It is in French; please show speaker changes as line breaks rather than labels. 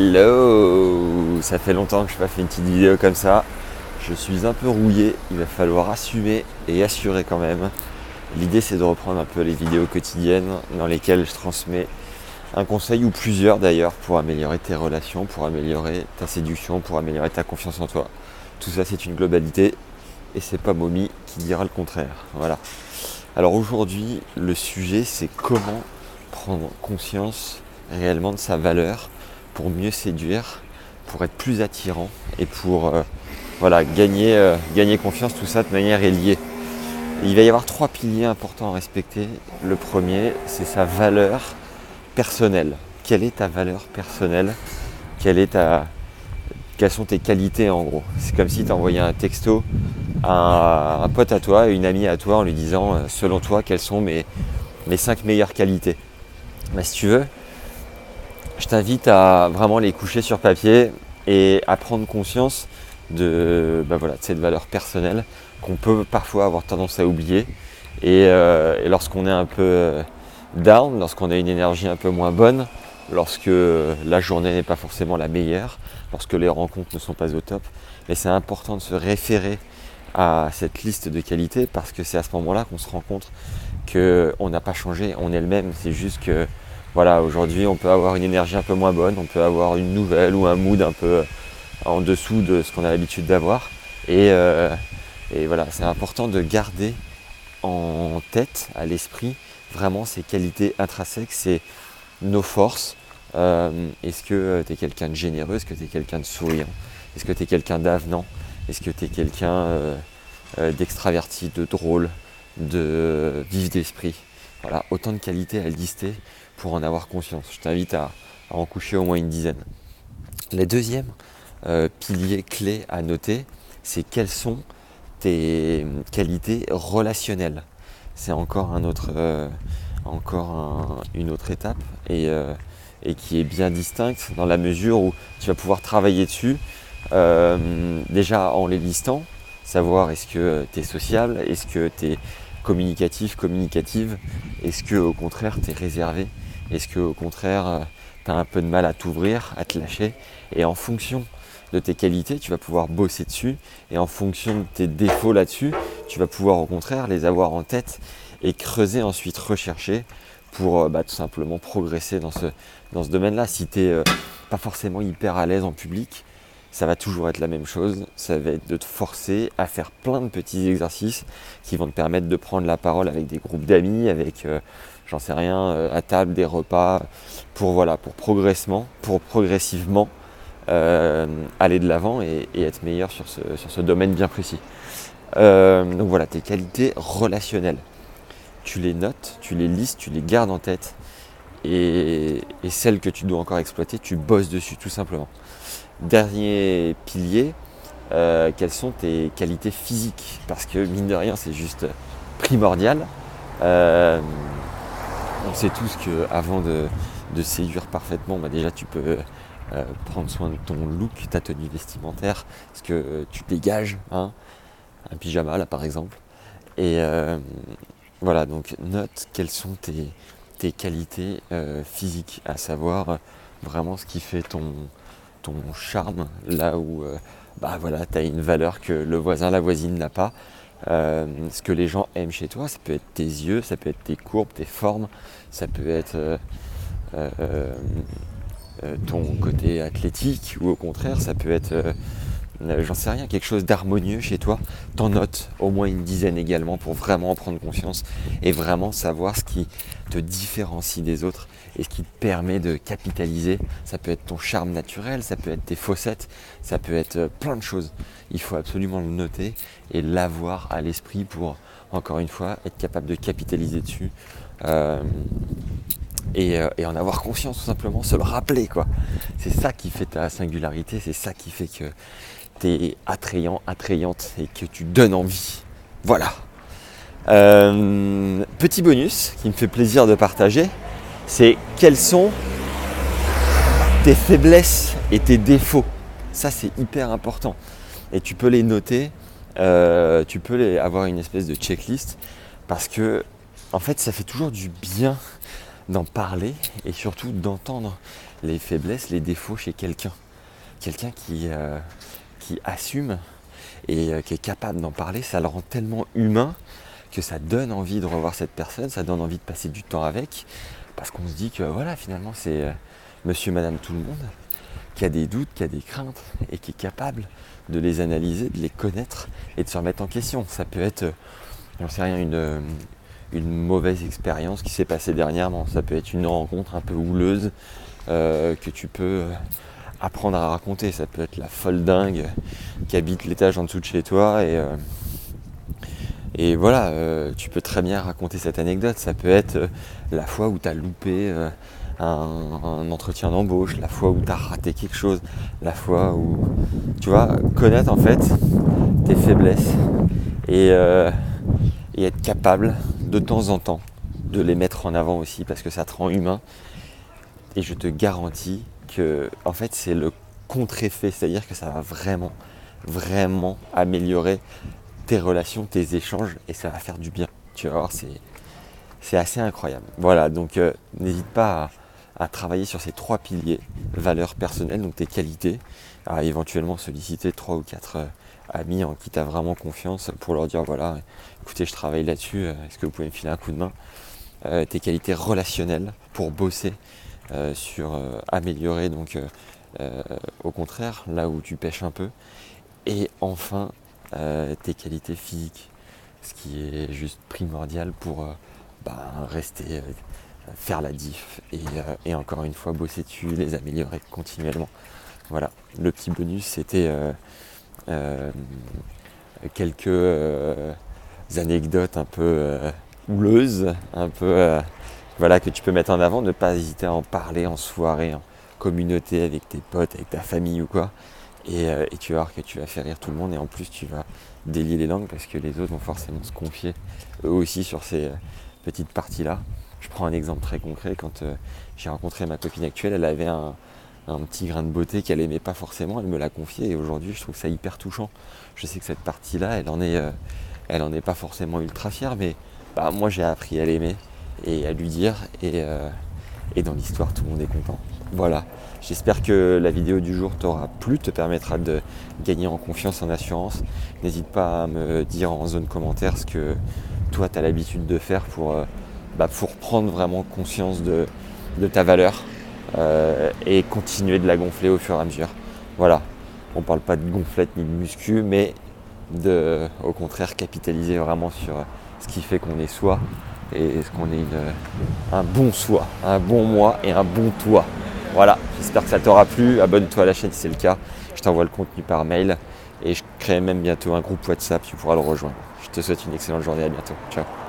Hello Ça fait longtemps que je n'ai pas fait une petite vidéo comme ça. Je suis un peu rouillé, il va falloir assumer et assurer quand même. L'idée c'est de reprendre un peu les vidéos quotidiennes dans lesquelles je transmets un conseil ou plusieurs d'ailleurs pour améliorer tes relations, pour améliorer ta séduction, pour améliorer ta confiance en toi. Tout ça c'est une globalité et c'est pas Momi qui dira le contraire. Voilà. Alors aujourd'hui le sujet c'est comment prendre conscience réellement de sa valeur pour mieux séduire, pour être plus attirant et pour euh, voilà, gagner, euh, gagner confiance, tout ça de manière est liée. Il va y avoir trois piliers importants à respecter. Le premier, c'est sa valeur personnelle. Quelle est ta valeur personnelle? Quelles sont tes qualités en gros? C'est comme si tu envoyais un texto à un, pote à toi, une amie à toi en lui disant euh, selon toi quelles sont mes, mes cinq meilleures qualités. Mais si tu veux, je t'invite à vraiment les coucher sur papier et à prendre conscience de, bah voilà, cette valeur personnelle qu'on peut parfois avoir tendance à oublier. Et, euh, lorsqu'on est un peu euh, down, lorsqu'on a une énergie un peu moins bonne, lorsque la journée n'est pas forcément la meilleure, lorsque les rencontres ne sont pas au top, mais c'est important de se référer à cette liste de qualités parce que c'est à ce moment-là qu'on se rend compte qu'on n'a pas changé, on est le même, c'est juste que voilà, aujourd'hui on peut avoir une énergie un peu moins bonne, on peut avoir une nouvelle ou un mood un peu euh, en dessous de ce qu'on a l'habitude d'avoir. Euh, et, voilà, c'est important de garder en tête, à l'esprit, vraiment ces qualités intrinsèques, c'est nos forces. Euh, est-ce que tu es quelqu'un de généreux? Est-ce que tu es quelqu'un de souriant? Est-ce que tu es quelqu'un d'avenant? Est-ce que tu es quelqu'un d'extraverti, de drôle, de vif d'esprit? Voilà, autant de qualités à lister pour en avoir conscience. Je t'invite à, en coucher au moins une dizaine. Le deuxième euh, pilier clé à noter, c'est quelles sont tes qualités relationnelles. C'est encore, un autre, euh, encore une autre étape euh, et, qui est bien distincte dans la mesure où tu vas pouvoir travailler dessus déjà en les listant, savoir est-ce que tu es sociable, est-ce que tu es communicatif, communicative, est-ce que au contraire tu es réservé, est-ce que au contraire, euh, tu as un peu de mal à t'ouvrir, à te lâcher Et en fonction de tes qualités, tu vas pouvoir bosser dessus. Et en fonction de tes défauts là-dessus, tu vas pouvoir au contraire les avoir en tête et creuser ensuite, rechercher pour euh, bah, tout simplement progresser dans ce, dans ce domaine-là. Si tu n'es euh, pas forcément hyper à l'aise en public, ça va toujours être la même chose. Ça va être de te forcer à faire plein de petits exercices qui vont te permettre de prendre la parole avec des groupes d'amis, avec j'en sais rien, euh, à table, des repas, pour voilà, pour progressivement, pour progressivement euh, aller de l'avant et, être meilleur sur ce, domaine bien précis. Euh, donc voilà, tes qualités relationnelles. Tu les notes, tu les listes, tu les gardes en tête. Et, et celles que tu dois encore exploiter, tu bosses dessus tout simplement. Dernier pilier, quelles sont tes qualités physiques? Parce que mine de rien, c'est juste primordial on sait tous qu'avant de, de séduire parfaitement, bah déjà tu peux euh, prendre soin de ton look, ta tenue vestimentaire, ce que euh, tu dégages, hein, un pyjama là par exemple. Et euh, voilà, donc note quelles sont tes, qualités physiques, à savoir vraiment ce qui fait ton, charme, là où bah voilà, tu as une valeur que le voisin, la voisine n'a pas. Euh, ce que les gens aiment chez toi, ça peut être tes yeux, ça peut être tes courbes, tes formes, ça peut être euh, euh, ton côté athlétique ou au contraire, ça peut être, j'en sais rien, quelque chose d'harmonieux chez toi. T'en notes au moins une dizaine également pour vraiment en prendre conscience et vraiment savoir ce qui te différencie des autres et ce qui te permet de capitaliser. Ça peut être ton charme naturel, ça peut être tes faussettes, ça peut être plein de choses. Il faut absolument le noter et l'avoir à l'esprit pour, encore une fois, être capable de capitaliser dessus. Euh, euh, et, en avoir conscience tout simplement, se le rappeler quoi. C'est ça qui fait ta singularité, c'est ça qui fait que tu es attrayant, attrayante et que tu donnes envie. Voilà. Euh, petit bonus qui me fait plaisir de partager, c'est quelles sont tes faiblesses et tes défauts. Ça c'est hyper important. Et tu peux les noter, euh, tu peux avoir une espèce de checklist parce que en fait ça fait toujours du bien d'en parler et surtout d'entendre les faiblesses, les défauts chez quelqu'un. Quelqu'un qui, euh, qui assume et euh, qui est capable d'en parler, ça le rend tellement humain que ça donne envie de revoir cette personne, ça donne envie de passer du temps avec, parce qu'on se dit que voilà, finalement, c'est euh, monsieur, madame, tout le monde, qui a des doutes, qui a des craintes, et qui est capable de les analyser, de les connaître et de se remettre en question. Ça peut être, euh, j'en sais rien, une, une mauvaise expérience qui s'est passée dernièrement, ça peut être une rencontre un peu houleuse que tu peux apprendre à raconter. Ça peut être la folle dingue qui habite l'étage en dessous de chez toi et, euh, et voilà, euh, tu peux très bien raconter cette anecdote. Ça peut être euh, la fois où tu as loupé un, entretien d'embauche, la fois où tu as raté quelque chose, la fois où tu vois, connaître en fait tes faiblesses et, et être capable de temps en temps de les mettre en avant aussi parce que ça te rend humain. Et je te garantis que en fait c'est le contre-effet, c'est-à-dire que ça va vraiment, vraiment améliorer tes relations, tes échanges et ça va faire du bien. Tu vas voir, c'est, assez incroyable. Voilà, donc euh, n'hésite pas à, travailler sur ces trois piliers, valeurs personnelles, donc tes qualités, à éventuellement solliciter trois ou quatre euh, amis en qui tu as vraiment confiance pour leur dire voilà, écoutez, je travaille là-dessus, euh, est-ce que vous pouvez me filer un coup de main? Tes qualités relationnelles pour bosser sur améliorer donc au contraire là où tu pêches un peu. Et enfin tes qualités physiques, ce qui est juste primordial pour bah, rester, faire la diff et, encore une fois bosser dessus, les améliorer continuellement. Voilà, le petit bonus c'était quelques anecdotes un peu houleuses, un peu voilà, que tu peux mettre en avant, ne pas hésiter à en parler en soirée, en communauté avec tes potes, avec ta famille ou quoi. Euh, et, tu vas voir que tu vas faire rire tout le monde et en plus tu vas délier les langues parce que les autres vont forcément se confier eux aussi sur ces euh, petites parties-là. Je prends un exemple très concret. Quand euh, j'ai rencontré ma copine actuelle, elle avait un, petit grain de beauté qu'elle aimait pas forcément. Elle me l'a confié et aujourd'hui je trouve ça hyper touchant. Je sais que cette partie-là, elle en est, elle en est pas forcément ultra fière, mais bah, moi j'ai appris à l'aimer et à lui dire. Et, dans l'histoire, tout le monde est content. Voilà. J'espère que la vidéo du jour t'aura plu, te permettra de gagner en confiance en assurance. N'hésite pas à me dire en zone commentaire ce que toi tu as l'habitude de faire pour, euh, bah, pour prendre vraiment conscience de, ta valeur euh, et continuer de la gonfler au fur et à mesure. Voilà. On parle pas de gonflette ni de muscu, mais de au contraire capitaliser vraiment sur ce qui fait qu'on est soi et qu'on est un bon soi, un bon moi et un bon toi. Voilà, j'espère que ça t'aura plu. Abonne-toi à la chaîne si c'est le cas. Je t'envoie le contenu par mail et je crée même bientôt un groupe WhatsApp, tu pourras le rejoindre. Je te souhaite une excellente journée, à bientôt. Ciao.